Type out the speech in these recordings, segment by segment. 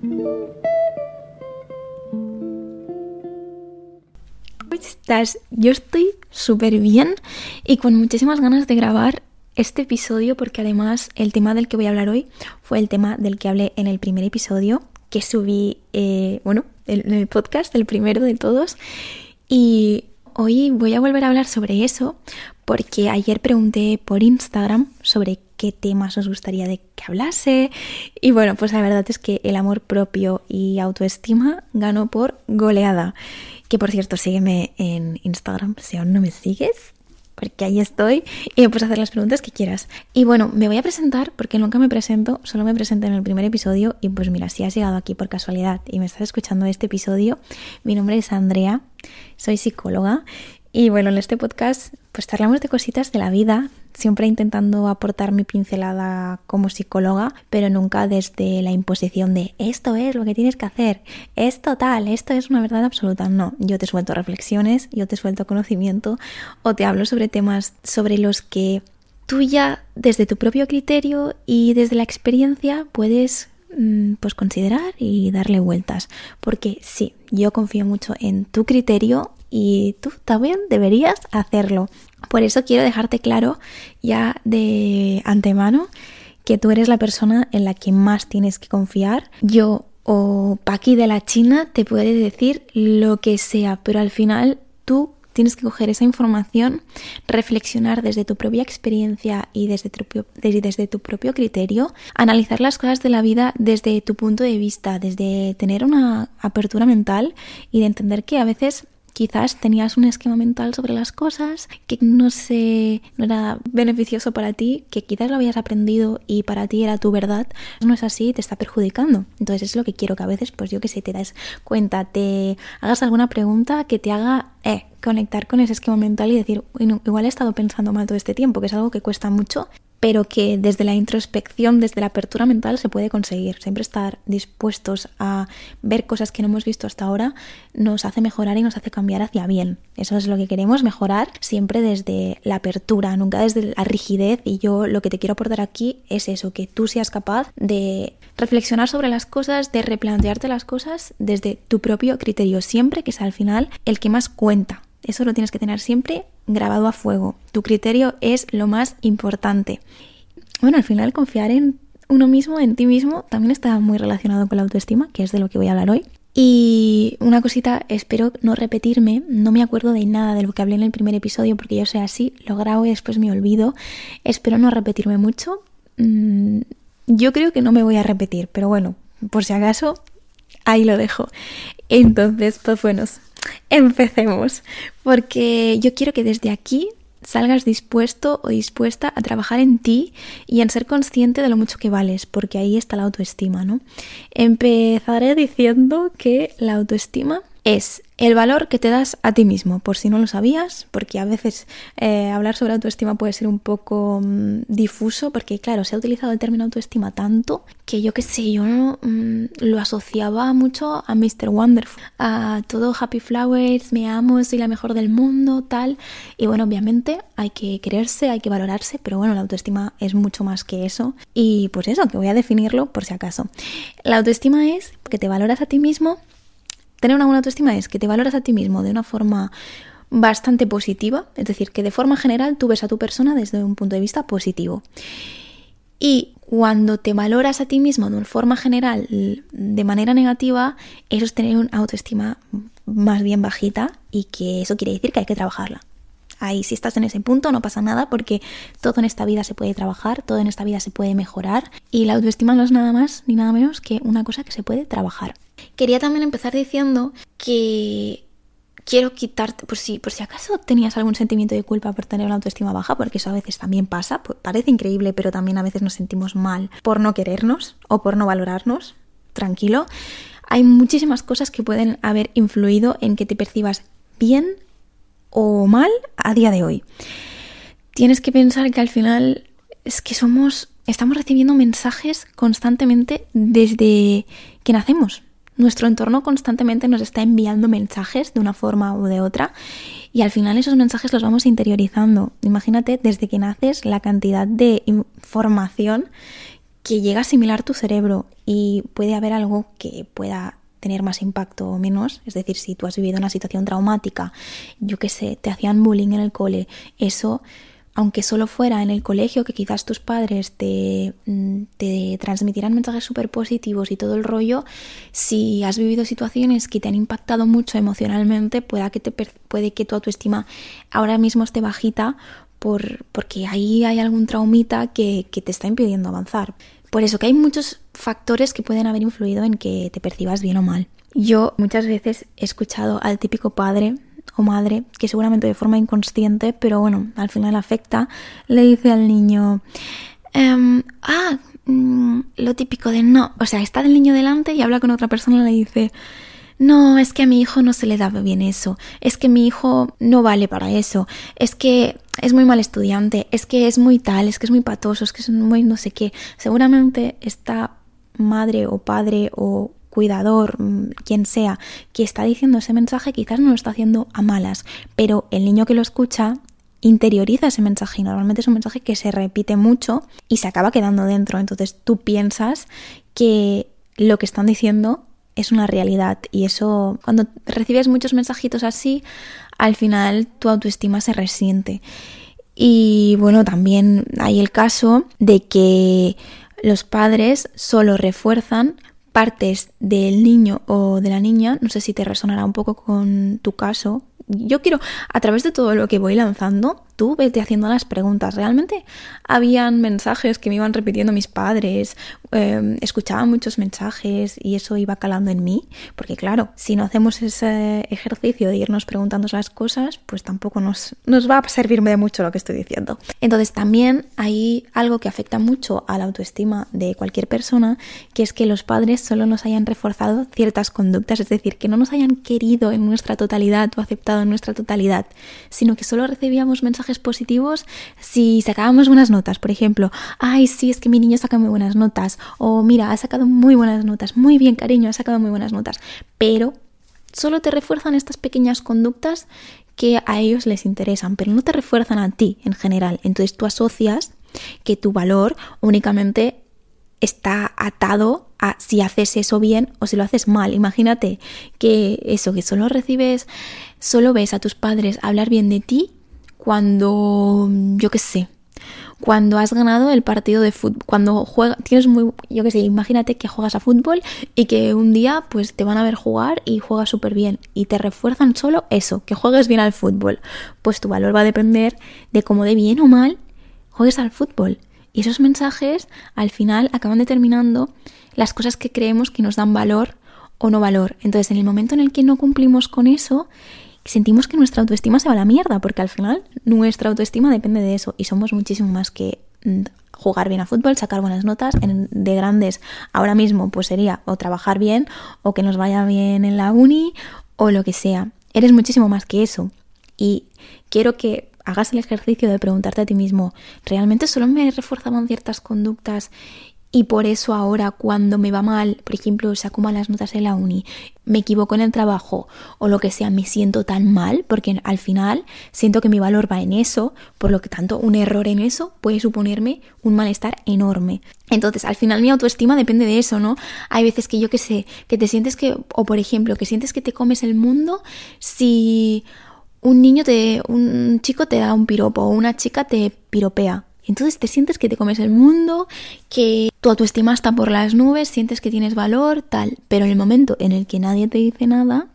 ¿Cómo estás? Yo estoy súper bien y con muchísimas ganas de grabar este episodio porque además el tema del que voy a hablar hoy fue el tema del que hablé en el primer episodio que subí, eh, bueno, en el podcast, el primero de todos. Y hoy voy a volver a hablar sobre eso porque ayer pregunté por Instagram sobre qué temas os gustaría de que hablase. Y bueno, pues la verdad es que el amor propio y autoestima ganó por goleada. Que por cierto, sígueme en Instagram si aún no me sigues porque ahí estoy y me puedes hacer las preguntas que quieras. Y bueno, me voy a presentar porque nunca me presento, solo me presenté en el primer episodio y pues mira, si has llegado aquí por casualidad y me estás escuchando este episodio, mi nombre es Andrea, soy psicóloga y bueno, en este podcast pues hablamos de cositas de la vida, siempre intentando aportar mi pincelada como psicóloga, pero nunca desde la imposición de esto es lo que tienes que hacer, es total, esto es una verdad absoluta. No, yo te suelto reflexiones, yo te suelto conocimiento o te hablo sobre temas sobre los que tú ya desde tu propio criterio y desde la experiencia puedes mm, pues considerar y darle vueltas. Porque sí, yo confío mucho en tu criterio y tú también deberías hacerlo. Por eso quiero dejarte claro ya de antemano que tú eres la persona en la que más tienes que confiar. Yo o Paqui de la China te puede decir lo que sea, pero al final tú tienes que coger esa información, reflexionar desde tu propia experiencia y desde tu, propio, desde tu propio criterio, analizar las cosas de la vida desde tu punto de vista, desde tener una apertura mental y de entender que a veces quizás tenías un esquema mental sobre las cosas que no sé, no era beneficioso para ti, que quizás lo habías aprendido y para ti era tu verdad, no es así, te está perjudicando. Entonces es lo que quiero que a veces, pues yo que sé, te das cuenta, te hagas alguna pregunta que te haga eh, conectar con ese esquema mental y decir, igual he estado pensando mal todo este tiempo, que es algo que cuesta mucho pero que desde la introspección, desde la apertura mental se puede conseguir. Siempre estar dispuestos a ver cosas que no hemos visto hasta ahora nos hace mejorar y nos hace cambiar hacia bien. Eso es lo que queremos, mejorar siempre desde la apertura, nunca desde la rigidez. Y yo lo que te quiero aportar aquí es eso, que tú seas capaz de reflexionar sobre las cosas, de replantearte las cosas desde tu propio criterio, siempre que sea al final el que más cuenta. Eso lo tienes que tener siempre grabado a fuego. Tu criterio es lo más importante. Bueno, al final confiar en uno mismo, en ti mismo, también está muy relacionado con la autoestima, que es de lo que voy a hablar hoy. Y una cosita, espero no repetirme, no me acuerdo de nada de lo que hablé en el primer episodio porque yo soy así, lo grabo y después me olvido. Espero no repetirme mucho. Mm, yo creo que no me voy a repetir, pero bueno, por si acaso, ahí lo dejo. Entonces, pues bueno, Empecemos, porque yo quiero que desde aquí salgas dispuesto o dispuesta a trabajar en ti y en ser consciente de lo mucho que vales, porque ahí está la autoestima, ¿no? Empezaré diciendo que la autoestima es el valor que te das a ti mismo, por si no lo sabías, porque a veces eh, hablar sobre autoestima puede ser un poco mm, difuso, porque claro, se ha utilizado el término autoestima tanto que yo qué sé, yo mm, lo asociaba mucho a Mr. Wonderful, a todo Happy Flowers, me amo, soy la mejor del mundo, tal. Y bueno, obviamente hay que quererse, hay que valorarse, pero bueno, la autoestima es mucho más que eso. Y pues eso, que voy a definirlo por si acaso. La autoestima es que te valoras a ti mismo Tener una buena autoestima es que te valoras a ti mismo de una forma bastante positiva, es decir, que de forma general tú ves a tu persona desde un punto de vista positivo. Y cuando te valoras a ti mismo de una forma general de manera negativa, eso es tener una autoestima más bien bajita y que eso quiere decir que hay que trabajarla. Ahí si estás en ese punto no pasa nada porque todo en esta vida se puede trabajar, todo en esta vida se puede mejorar y la autoestima no es nada más ni nada menos que una cosa que se puede trabajar. Quería también empezar diciendo que quiero quitarte, por si, por si acaso tenías algún sentimiento de culpa por tener una autoestima baja, porque eso a veces también pasa, pues parece increíble, pero también a veces nos sentimos mal por no querernos o por no valorarnos, tranquilo. Hay muchísimas cosas que pueden haber influido en que te percibas bien o mal a día de hoy. Tienes que pensar que al final es que somos, estamos recibiendo mensajes constantemente desde que nacemos. Nuestro entorno constantemente nos está enviando mensajes de una forma u de otra y al final esos mensajes los vamos interiorizando. Imagínate desde que naces la cantidad de información que llega a asimilar tu cerebro y puede haber algo que pueda tener más impacto o menos. Es decir, si tú has vivido una situación traumática, yo qué sé, te hacían bullying en el cole, eso, aunque solo fuera en el colegio, que quizás tus padres te, mm, te transmitieran mensajes súper positivos y todo el rollo, si has vivido situaciones que te han impactado mucho emocionalmente, que te, puede que tu autoestima ahora mismo esté bajita por, porque ahí hay algún traumita que, que te está impidiendo avanzar. Por eso que hay muchos factores que pueden haber influido en que te percibas bien o mal. Yo muchas veces he escuchado al típico padre o madre, que seguramente de forma inconsciente, pero bueno, al final afecta, le dice al niño, em, ah, mm, lo típico de no, o sea, está el niño delante y habla con otra persona le dice, no, es que a mi hijo no se le da bien eso, es que mi hijo no vale para eso, es que es muy mal estudiante, es que es muy tal, es que es muy patoso, es que es muy no sé qué. Seguramente esta madre o padre o cuidador, mm, quien sea, que está diciendo ese mensaje, quizás no lo está haciendo a malas, pero el niño que lo escucha interioriza ese mensaje y normalmente es un mensaje que se repite mucho y se acaba quedando dentro. Entonces tú piensas que lo que están diciendo es una realidad y eso cuando recibes muchos mensajitos así, al final tu autoestima se resiente. Y bueno, también hay el caso de que los padres solo refuerzan partes del niño o de la niña, no sé si te resonará un poco con tu caso. Yo quiero, a través de todo lo que voy lanzando, tú vete haciendo las preguntas. Realmente habían mensajes que me iban repitiendo mis padres, eh, escuchaba muchos mensajes y eso iba calando en mí, porque claro, si no hacemos ese ejercicio de irnos preguntando las cosas, pues tampoco nos, nos va a servir de mucho lo que estoy diciendo. Entonces también hay algo que afecta mucho a la autoestima de cualquier persona, que es que los padres solo nos hayan reforzado ciertas conductas, es decir, que no nos hayan querido en nuestra totalidad o aceptado en nuestra totalidad, sino que solo recibíamos mensajes positivos si sacábamos buenas notas. Por ejemplo, ay, sí, es que mi niño saca muy buenas notas. O mira, ha sacado muy buenas notas. Muy bien, cariño, ha sacado muy buenas notas. Pero solo te refuerzan estas pequeñas conductas que a ellos les interesan, pero no te refuerzan a ti en general. Entonces tú asocias que tu valor únicamente está atado a si haces eso bien o si lo haces mal. Imagínate que eso, que solo recibes, solo ves a tus padres hablar bien de ti cuando, yo qué sé, cuando has ganado el partido de fútbol, cuando juegas, tienes muy, yo qué sé, imagínate que juegas a fútbol y que un día pues te van a ver jugar y juegas súper bien y te refuerzan solo eso, que juegues bien al fútbol. Pues tu valor va a depender de cómo de bien o mal juegues al fútbol. Y esos mensajes al final acaban determinando las cosas que creemos que nos dan valor o no valor. Entonces en el momento en el que no cumplimos con eso, sentimos que nuestra autoestima se va a la mierda, porque al final nuestra autoestima depende de eso y somos muchísimo más que mm, jugar bien a fútbol, sacar buenas notas de grandes. Ahora mismo pues sería o trabajar bien o que nos vaya bien en la uni o lo que sea. Eres muchísimo más que eso. Y quiero que hagas el ejercicio de preguntarte a ti mismo, ¿realmente solo me reforzaban ciertas conductas y por eso ahora cuando me va mal, por ejemplo, saco malas notas en la uni, me equivoco en el trabajo o lo que sea, me siento tan mal porque al final siento que mi valor va en eso, por lo que tanto un error en eso puede suponerme un malestar enorme. Entonces, al final mi autoestima depende de eso, ¿no? Hay veces que yo que sé, que te sientes que, o por ejemplo, que sientes que te comes el mundo si un niño te, un chico te da un piropo o una chica te piropea entonces te sientes que te comes el mundo, que tu autoestima está por las nubes, sientes que tienes valor, tal. Pero en el momento en el que nadie te dice nada,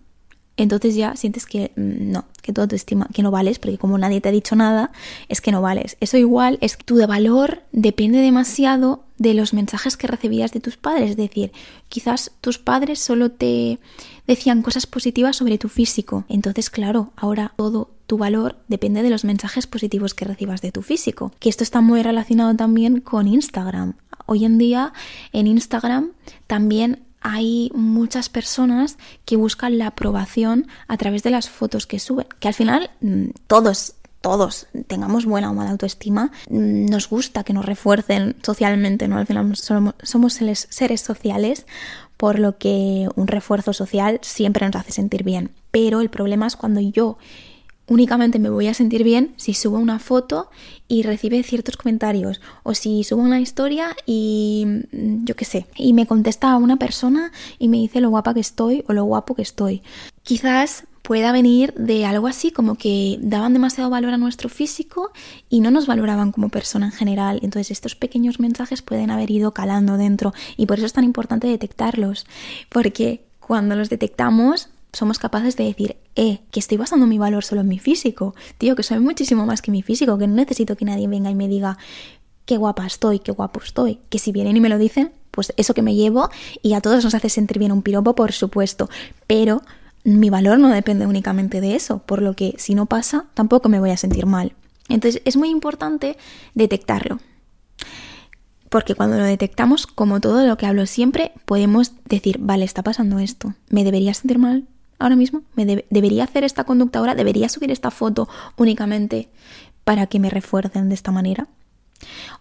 entonces ya sientes que mm, no, que tu autoestima, que no vales, porque como nadie te ha dicho nada, es que no vales. Eso igual es que tu de valor depende demasiado de los mensajes que recibías de tus padres. Es decir, quizás tus padres solo te decían cosas positivas sobre tu físico. Entonces, claro, ahora todo tu valor depende de los mensajes positivos que recibas de tu físico. Que esto está muy relacionado también con Instagram. Hoy en día en Instagram también hay muchas personas que buscan la aprobación a través de las fotos que suben, que al final mm, todos todos tengamos buena o mala autoestima, mm, nos gusta que nos refuercen socialmente, ¿no? Al final somos, somos seres sociales, por lo que un refuerzo social siempre nos hace sentir bien. Pero el problema es cuando yo únicamente me voy a sentir bien si subo una foto y recibe ciertos comentarios o si subo una historia y mm, yo qué sé, y me contesta una persona y me dice lo guapa que estoy o lo guapo que estoy. Quizás pueda venir de algo así como que daban demasiado valor a nuestro físico y no nos valoraban como persona en general. Entonces estos pequeños mensajes pueden haber ido calando dentro y por eso es tan importante detectarlos, porque cuando los detectamos somos capaces de decir, eh, que estoy basando mi valor solo en mi físico, tío, que soy muchísimo más que mi físico, que no necesito que nadie venga y me diga qué guapa estoy, qué guapo estoy, que si vienen y me lo dicen, pues eso que me llevo y a todos nos hace sentir bien un piropo, por supuesto, pero mi valor no depende únicamente de eso, por lo que si no pasa, tampoco me voy a sentir mal. Entonces es muy importante detectarlo. Porque cuando lo detectamos, como todo lo que hablo siempre, podemos decir, vale, está pasando esto, ¿me debería sentir mal? Ahora mismo? ¿Me debería hacer esta conducta ahora? ¿Debería subir esta foto únicamente para que me refuercen de esta manera?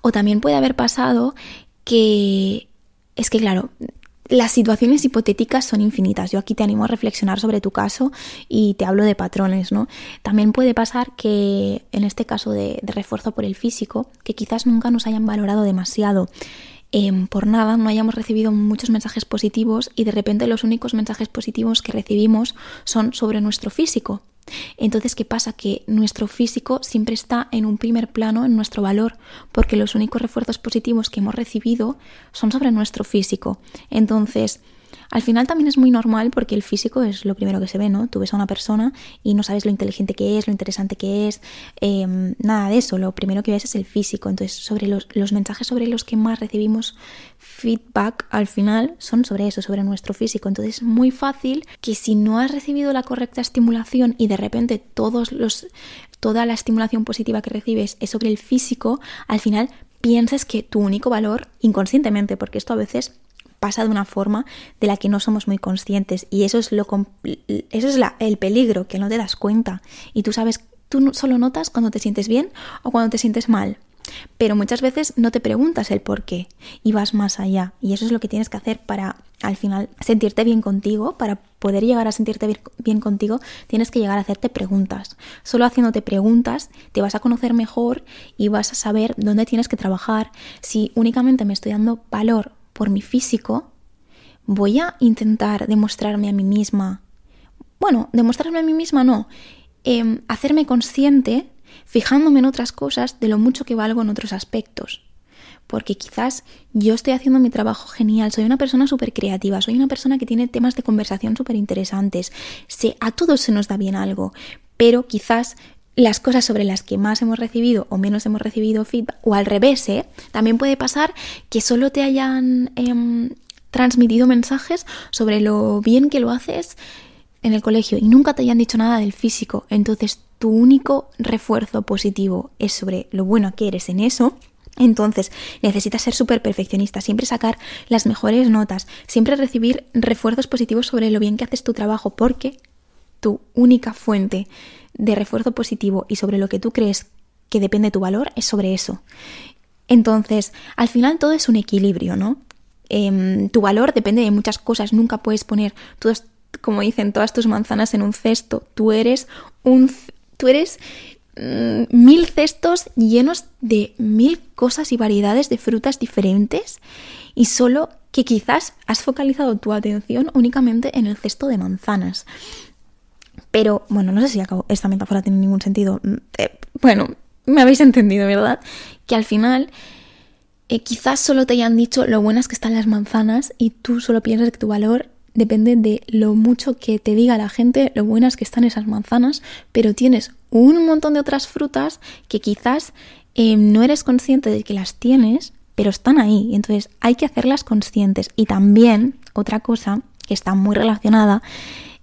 O también puede haber pasado que es que, claro, las situaciones hipotéticas son infinitas. Yo aquí te animo a reflexionar sobre tu caso y te hablo de patrones, ¿no? También puede pasar que en este caso de, de refuerzo por el físico, que quizás nunca nos hayan valorado demasiado Em, por nada no hayamos recibido muchos mensajes positivos y de repente los únicos mensajes positivos que recibimos son sobre nuestro físico. Entonces, ¿qué pasa? Que nuestro físico siempre está en un primer plano en nuestro valor, porque los únicos refuerzos positivos que hemos recibido son sobre nuestro físico. Entonces, al final también es muy normal porque el físico es lo primero que se ve, ¿no? Tú ves a una persona y no sabes lo inteligente que es, lo interesante que es, em, nada de eso. Lo primero que ves es el físico. Entonces, sobre los, los mensajes sobre los que más recibimos feedback al final son sobre eso, sobre nuestro físico. Entonces, es muy fácil que si no has recibido la correcta estimulación y de repente todos los, toda la estimulación positiva que recibes es sobre el físico, al final pienses que tu único valor, inconscientemente, porque esto a veces pasa de una forma de la que no somos muy conscientes y eso es lo eso es el peligro que no te das cuenta y tú sabes tú solo notas cuando te sientes bien o cuando te sientes mal pero muchas veces no te preguntas el por qué y vas más allá y eso es lo que tienes que hacer para al final sentirte bien contigo para poder llegar a sentirte bien contigo tienes que llegar a hacerte preguntas. Solo haciéndote preguntas te vas a conocer mejor y vas a saber dónde tienes que trabajar. Si únicamente me estoy dando valor por mi físico, voy a intentar demostrarme a mí misma, bueno, demostrarme a mí misma no, em, hacerme consciente, fijándome en otras cosas, de lo mucho que valgo en otros aspectos. Porque quizás yo estoy haciendo mi trabajo genial, soy una persona súper creativa, soy una persona que tiene temas de conversación súper interesantes, a todos se nos da bien algo, pero quizás las cosas sobre las que más hemos recibido o menos hemos recibido feedback, o al revés, ¿eh? también puede pasar que solo te hayan em, transmitido mensajes sobre lo bien que lo haces en el colegio y nunca te hayan dicho nada del físico. Entonces tu único refuerzo positivo es sobre lo bueno que eres en eso. Entonces necesitas ser súper perfeccionista, siempre sacar las mejores notas, siempre recibir refuerzos positivos sobre lo bien que haces tu trabajo, porque tu única fuente de refuerzo positivo y sobre lo que tú crees que depende tu valor es sobre eso. Entonces, al final todo es un equilibrio, ¿no? Em, tu valor depende de muchas cosas, nunca puedes poner todas, como dicen, todas tus manzanas en un cesto. Tú eres un... Tú eres mm, mil cestos llenos de mil cosas y variedades de frutas diferentes y solo que quizás has focalizado tu atención únicamente en el cesto de manzanas. Pero, bueno, no sé si esta metáfora tiene ningún sentido. Mm, eh, bueno, me habéis entendido, ¿verdad? Que al final eh, quizás solo te hayan dicho lo buenas que están las manzanas y tú solo piensas que tu valor depende de lo mucho que te diga la gente lo buenas que están esas manzanas, pero tienes un montón de otras frutas que quizás eh, no eres consciente de que las tienes, pero están ahí. Entonces hay que hacerlas conscientes. Y también, otra cosa que está muy relacionada,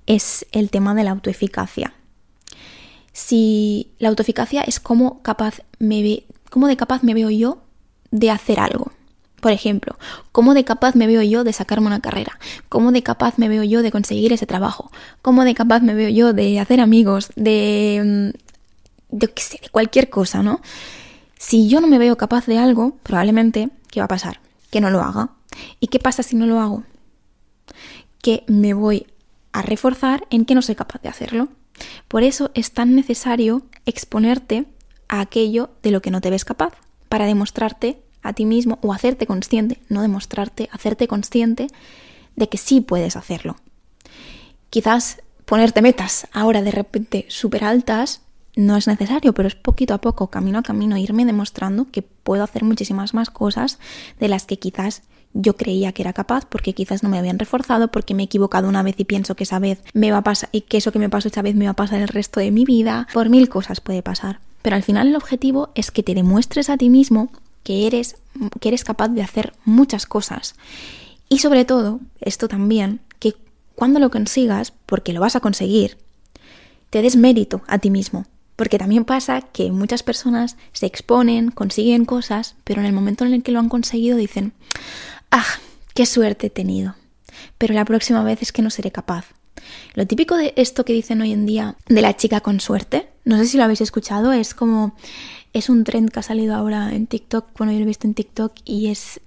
es el tema de la autoeficacia. Si la autoeficacia es cómo, capaz me ve, cómo de capaz me veo yo de hacer algo. Por ejemplo, cómo de capaz me veo yo de sacarme una carrera, cómo de capaz me veo yo de conseguir ese trabajo, cómo de capaz me veo yo de hacer amigos, de, mm, de, de cualquier cosa, ¿no? Si yo no me veo capaz de algo, probablemente, ¿qué va a pasar? Que no lo haga. ¿Y qué pasa si no lo hago? Que me voy a reforzar en que no soy capaz de hacerlo. Por eso es tan necesario exponerte a aquello de lo que no te ves capaz, para demostrarte a ti mismo o hacerte consciente, no demostrarte, hacerte consciente de que sí puedes hacerlo. Quizás ponerte metas ahora de repente súper altas no es necesario, pero es poquito a poco, camino a camino, irme demostrando que puedo hacer muchísimas más cosas de las que quizás yo creía que era capaz porque quizás no me habían reforzado, porque me he equivocado una vez y pienso que esa vez me va a pasar y que eso que me pasó esa vez me va a pasar el resto de mi vida. Por mil cosas puede pasar. Pero al final el objetivo es que te demuestres a ti mismo que eres, que eres capaz de hacer muchas cosas. Y sobre todo, esto también, que cuando lo consigas, porque lo vas a conseguir, te des mérito a ti mismo. Porque también pasa que muchas personas se exponen, consiguen cosas, pero en el momento en el que lo han conseguido dicen, ah, qué suerte he tenido, pero la próxima vez es que no seré capaz. Lo típico de esto que dicen hoy en día de la chica con suerte, no sé si lo habéis escuchado, es como es un trend que ha salido ahora en TikTok, bueno, yo lo he visto en TikTok y es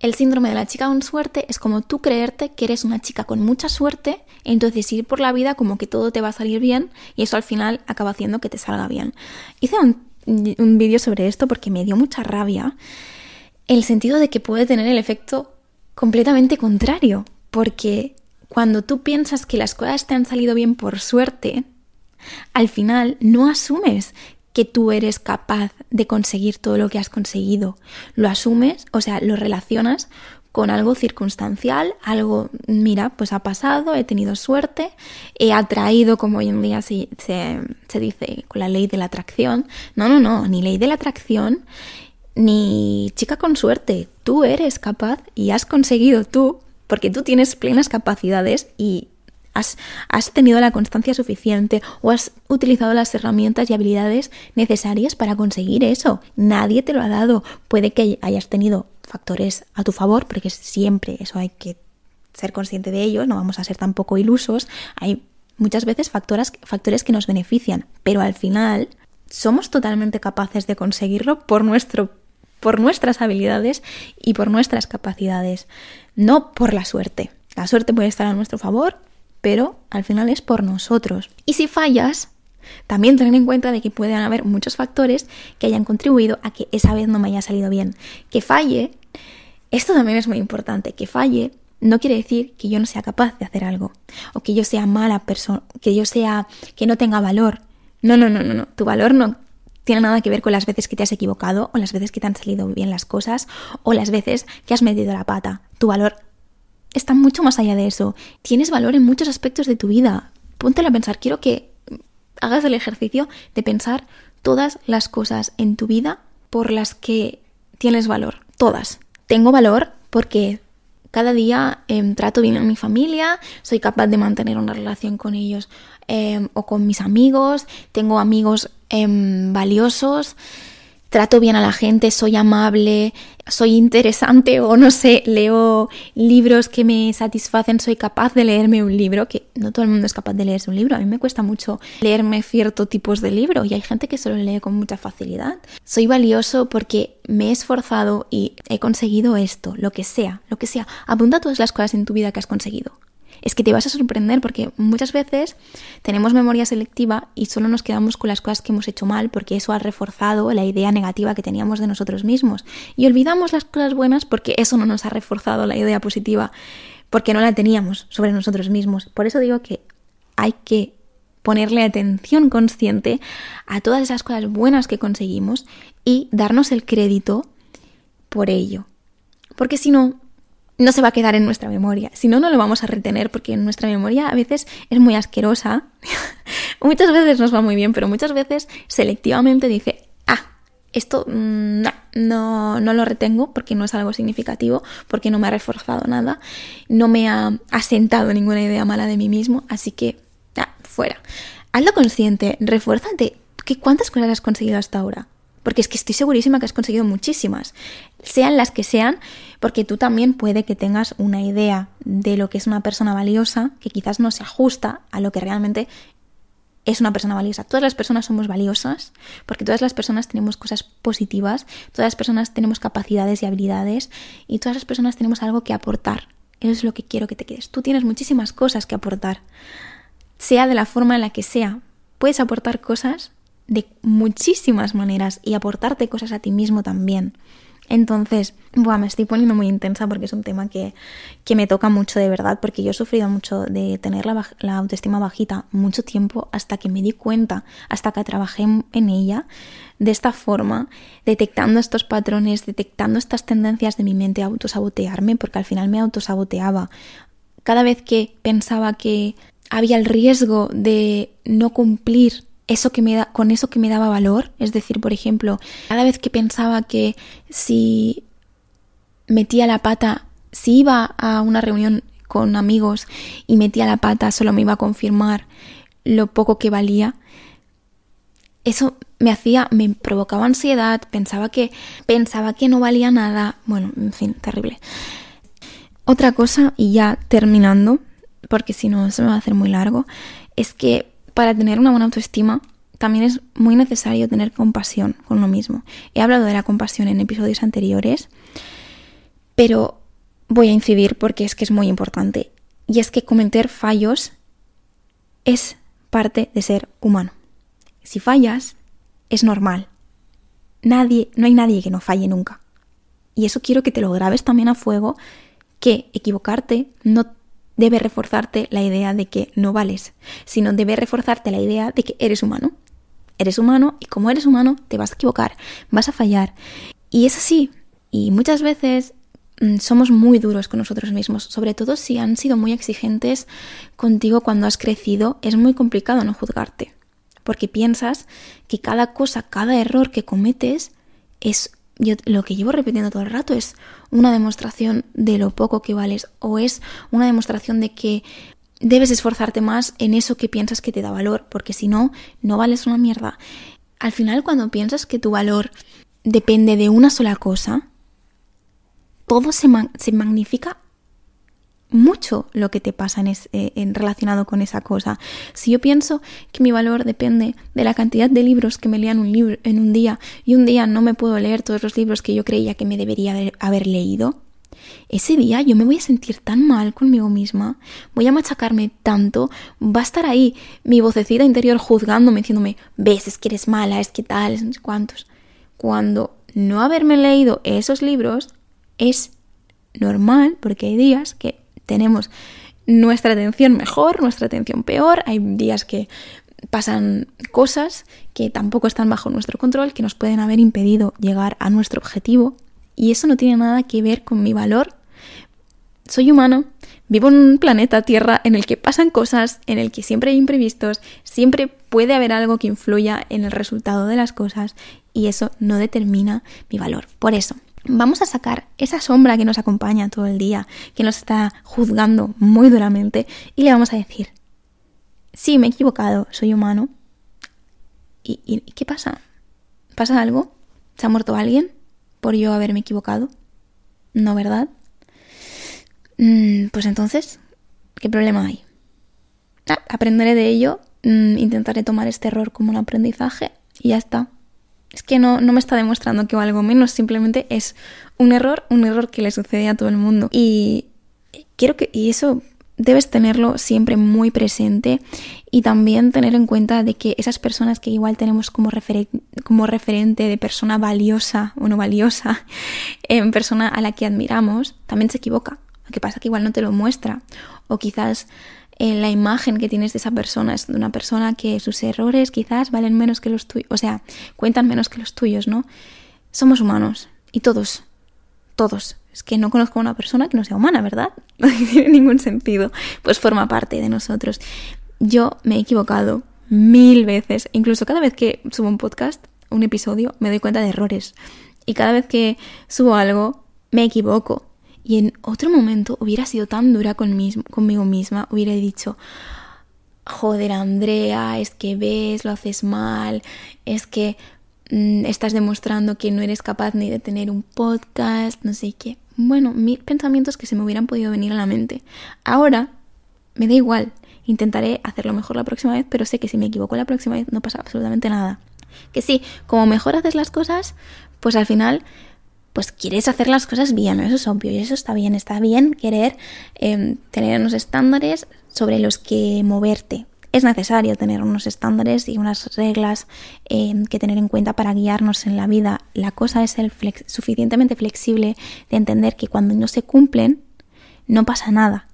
El síndrome de la chica con suerte es como tú creerte que eres una chica con mucha suerte, entonces ir por la vida como que todo te va a salir bien y eso al final acaba haciendo que te salga bien. Hice un, un vídeo sobre esto porque me dio mucha rabia el sentido de que puede tener el efecto completamente contrario, porque cuando tú piensas que las cosas te han salido bien por suerte, al final no asumes que tú eres capaz de conseguir todo lo que has conseguido. Lo asumes, o sea, lo relacionas con algo circunstancial, algo, mira, pues ha pasado, he tenido suerte, he atraído, como hoy en día se, se, dice, con la ley de la atracción. No, no, no, ni ley de la atracción, ni chica con suerte. Tú eres capaz y has conseguido tú, porque tú tienes plenas capacidades y Has, tenido la constancia suficiente o has utilizado las herramientas y habilidades necesarias para conseguir eso. Nadie te lo ha dado. Puede que hayas tenido factores a tu favor, porque siempre eso hay que ser consciente de ello, no vamos a ser tampoco ilusos. Hay muchas veces factores, factores que nos benefician, pero al final somos totalmente capaces de conseguirlo por nuestro por nuestras habilidades y por nuestras capacidades, no por la suerte. La suerte puede estar a nuestro favor pero al final es por nosotros. Y si fallas, también tener en cuenta de que pueden haber muchos factores que hayan contribuido a que esa vez no me haya salido bien. Que falle, esto también es muy importante, que falle no quiere decir que yo no sea capaz de hacer algo o que yo sea mala persona, que yo sea que no tenga valor. No, no, no, no, no, tu valor no tiene nada que ver con las veces que te has equivocado o las veces que te han salido bien las cosas o las veces que has metido la pata. Tu valor está mucho más allá de eso. Tienes valor en muchos aspectos de tu vida. Póntelo a pensar. Quiero que hagas el ejercicio de pensar todas las cosas en tu vida por las que tienes valor. Todas. Tengo valor porque cada día em, trato bien a mi familia, soy capaz de mantener una relación con ellos em, o con mis amigos, tengo amigos em, valiosos trato bien a la gente, soy amable, soy interesante o no sé, leo libros que me satisfacen, soy capaz de leerme un libro, que no todo el mundo es capaz de leerse un libro, a mí me cuesta mucho leerme ciertos tipos de libro y hay gente que se lo lee con mucha facilidad. Soy valioso porque me he esforzado y he conseguido esto, lo que sea, lo que sea. Apunta todas las cosas en tu vida que has conseguido es que te vas a sorprender porque muchas veces tenemos memoria selectiva y solo nos quedamos con las cosas que hemos hecho mal porque eso ha reforzado la idea negativa que teníamos de nosotros mismos. Y olvidamos las cosas buenas porque eso no nos ha reforzado la idea positiva, porque no la teníamos sobre nosotros mismos. Por eso digo que hay que ponerle atención consciente a todas esas cosas buenas que conseguimos y darnos el crédito por ello. Porque si no, no se va a quedar en nuestra memoria. Si no, no lo vamos a retener porque nuestra memoria a veces es muy asquerosa. muchas veces nos va muy bien, pero muchas veces selectivamente dice, ah, esto mm, no, no, lo retengo porque no es algo significativo, porque no me ha reforzado nada, no me ha asentado ninguna idea mala de mí mismo, así que, ah, fuera. Hazlo consciente, refuérzate. ¿Cuántas cosas has conseguido hasta ahora? Porque es que estoy segurísima que has conseguido muchísimas, sean las que sean, porque tú también puede que tengas una idea de lo que es una persona valiosa que quizás no se ajusta a lo que realmente es una persona valiosa. Todas las personas somos valiosas porque todas las personas tenemos cosas positivas, todas las personas tenemos capacidades y habilidades y todas las personas tenemos algo que aportar. Eso es lo que quiero que te quedes. Tú tienes muchísimas cosas que aportar, sea de la forma en la que sea. Puedes aportar cosas de muchísimas maneras y aportarte cosas a ti mismo también. Entonces, buah, me estoy poniendo muy intensa porque es un tema que, me toca mucho de verdad, porque yo he sufrido mucho de tener la, la, autoestima bajita mucho tiempo hasta que me di cuenta, hasta que trabajé en ella de esta forma, detectando estos patrones, detectando estas tendencias de mi mente a autosabotearme, porque al final me autosaboteaba. Cada vez que pensaba que había el riesgo de no cumplir eso que me da, con eso que me daba valor. Es decir, por ejemplo, cada vez que pensaba que si metía la pata, si iba a una reunión con amigos y metía la pata, solo me iba a confirmar lo poco que valía. Eso me hacía, me provocaba ansiedad, pensaba que, pensaba que no valía nada. Bueno, en fin, terrible. Otra cosa, y ya terminando, porque si no se me va a hacer muy largo, es que para tener una buena autoestima también es muy necesario tener compasión con uno mismo. He hablado de la compasión en episodios anteriores, pero voy a incidir porque es que es muy importante. Y es que cometer fallos es parte de ser humano. Si fallas, es normal. Nadie, no hay nadie que no falle nunca. Y eso quiero que te lo grabes también a fuego, que equivocarte no debe reforzarte la idea de que no vales, sino debe reforzarte la idea de que eres humano. Eres humano y como eres humano te vas a equivocar, vas a fallar. Y es así. Y muchas veces mm, somos muy duros con nosotros mismos, sobre todo si han sido muy exigentes contigo cuando has crecido, es muy complicado no juzgarte, porque piensas que cada cosa, cada error que cometes es yo lo que llevo repitiendo todo el rato es una demostración de lo poco que vales o es una demostración de que debes esforzarte más en eso que piensas que te da valor, porque si no, no vales una mierda. Al final, cuando piensas que tu valor depende de una sola cosa, todo se, se magnifica mucho lo que te pasa eh, en, relacionado con esa cosa. Si yo pienso que mi valor depende de la cantidad de libros que me lean un libro en un día y un día no me puedo leer todos los libros que yo creía que me debería haber, leído, ese día yo me voy a sentir tan mal conmigo misma, voy a machacarme tanto, va a estar ahí mi vocecita interior juzgándome, diciéndome, ves, es que eres mala, es que tal, sé cuántos. Cuando no haberme leído esos libros es normal, porque hay días que tenemos nuestra atención mejor, nuestra atención peor, hay días que pasan cosas que tampoco están bajo nuestro control, que nos pueden haber impedido llegar a nuestro objetivo y eso no tiene nada que ver con mi valor. Soy humano, vivo en un planeta Tierra en el que pasan cosas, en el que siempre hay imprevistos, siempre puede haber algo que influya en el resultado de las cosas y eso no determina mi valor. Por eso, vamos a sacar esa sombra que nos acompaña todo el día, que nos está juzgando muy duramente, y le vamos a decir, sí, me he equivocado, soy humano. ¿Y, qué pasa? ¿Pasa algo? ¿Se ha muerto alguien por yo haberme equivocado? ¿No, verdad? Mm, pues entonces, ¿qué problema hay? Ah, aprenderé de ello, mm, intentaré tomar este error como un aprendizaje y ya está es que no, no me está demostrando que valgo menos, simplemente es un error, un error que le sucede a todo el mundo. Y quiero que, y eso debes tenerlo siempre muy presente y también tener en cuenta de que esas personas que igual tenemos como, como referente de persona valiosa o no valiosa, en persona a la que admiramos, también se equivoca. Lo que pasa que igual no te lo muestra. O quizás la imagen que tienes de esa persona es de una persona que sus errores quizás valen menos que los tuyos, o sea, cuentan menos que los tuyos, ¿no? Somos humanos y todos, todos. Es que no conozco a una persona que no sea humana, ¿verdad? No tiene ningún sentido. Pues forma parte de nosotros. Yo me he equivocado mil veces, incluso cada vez que subo un podcast, un episodio, me doy cuenta de errores. Y cada vez que subo algo, me equivoco. Y en otro momento hubiera sido tan dura conmigo misma, hubiera dicho, joder Andrea, es que ves, lo haces mal, es que mm, estás demostrando que no eres capaz ni de tener un podcast, no sé qué. Bueno, mil pensamientos que se me hubieran podido venir a la mente. Ahora me da igual. intentaré hacerlo mejor la próxima vez, pero sé que si me equivoco la próxima vez no pasa absolutamente nada. Que sí, como mejor haces las cosas, pues al final pues quieres hacer las cosas bien, eso es obvio y eso está bien, está bien querer em, tener unos estándares sobre los que moverte. Es necesario tener unos estándares y unas reglas em, que tener en cuenta para guiarnos en la vida. La cosa es ser suficientemente flexible de entender que cuando no se cumplen, no pasa nada.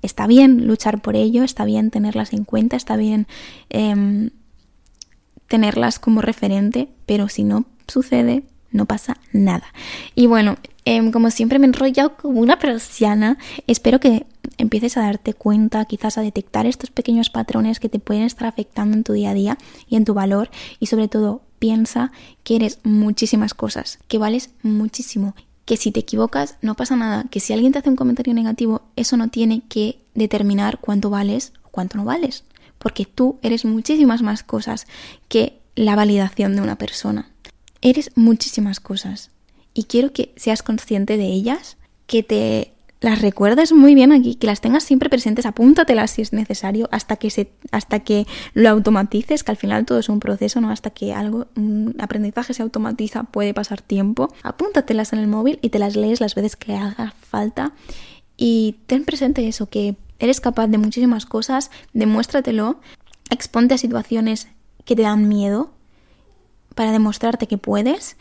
Está bien luchar por ello, está bien tenerlas en cuenta, está bien em, tenerlas como referente, pero si no sucede, no pasa nada. Y bueno, em, como siempre me he enrollado como una persiana, espero que empieces a darte cuenta, quizás a detectar estos pequeños patrones que te pueden estar afectando en tu día a día y en tu valor y sobre todo piensa que eres muchísimas cosas, que vales muchísimo, que si te equivocas no pasa nada, que si alguien te hace un comentario negativo, eso no tiene que determinar cuánto vales o cuánto no vales, porque tú eres muchísimas más cosas que la validación de una persona. Eres muchísimas cosas y quiero que seas consciente de ellas, que te las recuerdes muy bien aquí, que las tengas siempre presentes, apúntatelas si es necesario, hasta que se, hasta que lo automatices, que al final todo es un proceso, ¿no? Hasta que algo, un aprendizaje se automatiza, puede pasar tiempo. Apúntatelas en el móvil y te las lees las veces que haga falta. Y ten presente eso, que eres capaz de muchísimas cosas, demuéstratelo, exponte a situaciones que te dan miedo, para demostrarte que puedes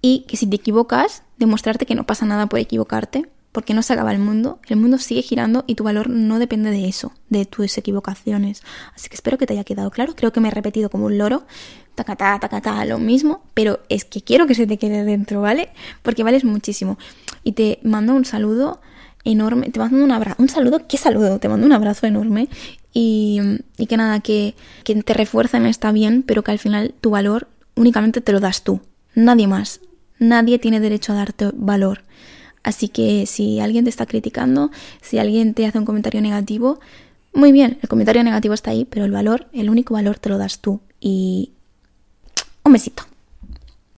y que si te equivocas, demostrarte que no pasa nada por equivocarte, porque no se acaba el mundo, el mundo sigue girando y tu valor no depende de eso, de tus equivocaciones. Así que espero que te haya quedado claro, creo que me he repetido como un loro, tacatá, tacatá, lo mismo, pero es que quiero que se te quede dentro, ¿vale? Porque vales muchísimo. Y te mando un saludo enorme, te mando un abrazo, un saludo, ¿qué saludo? Te mando un abrazo enorme y, que nada, que, que te refuerzan está bien, pero que al final tu valor únicamente te lo das tú, nadie más. Nadie tiene derecho a darte valor. Así que si alguien te está criticando, si alguien te hace un comentario negativo, muy bien, el comentario negativo está ahí, pero el valor, el único valor te lo das tú. Y un besito.